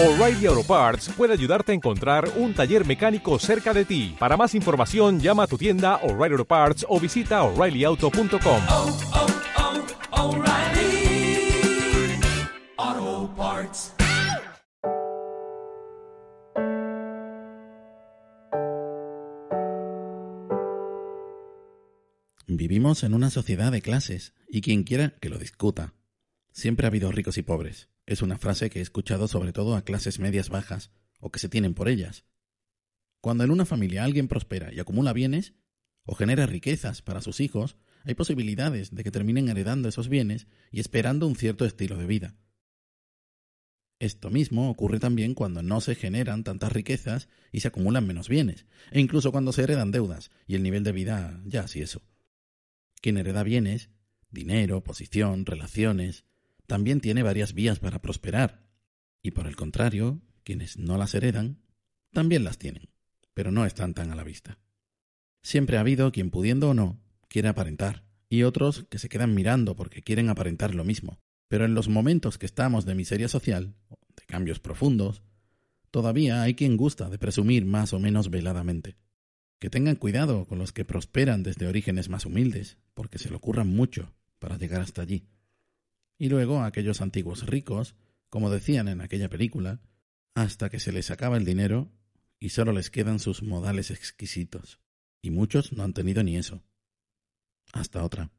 O'Reilly Auto Parts puede ayudarte a encontrar un taller mecánico cerca de ti. Para más información, llama a tu tienda O'Reilly Auto Parts o visita oreillyauto.com. oh, oh, O'Reilly Auto Parts. Vivimos en una sociedad de clases, y quien quiera que lo discuta. Siempre ha habido ricos y pobres. Es una frase que he escuchado sobre todo a clases medias bajas, o que se tienen por ellas. Cuando en una familia alguien prospera y acumula bienes, o genera riquezas para sus hijos, hay posibilidades de que terminen heredando esos bienes y esperando un cierto estilo de vida. Esto mismo ocurre también cuando no se generan tantas riquezas y se acumulan menos bienes, e incluso cuando se heredan deudas y el nivel de vida ya así eso. Quien hereda bienes, dinero, posición, relaciones, también tiene varias vías para prosperar. Y por el contrario, quienes no las heredan, también las tienen, pero no están tan a la vista. Siempre ha habido quien pudiendo o no, quiere aparentar, y otros que se quedan mirando porque quieren aparentar lo mismo. Pero en los momentos que estamos de miseria social, de cambios profundos, todavía hay quien gusta de presumir más o menos veladamente. Que tengan cuidado con los que prosperan desde orígenes más humildes, porque se lo ocurran mucho para llegar hasta allí. Y luego aquellos antiguos ricos, como decían en aquella película, hasta que se les acaba el dinero y solo les quedan sus modales exquisitos. Y muchos no han tenido ni eso. Hasta otra.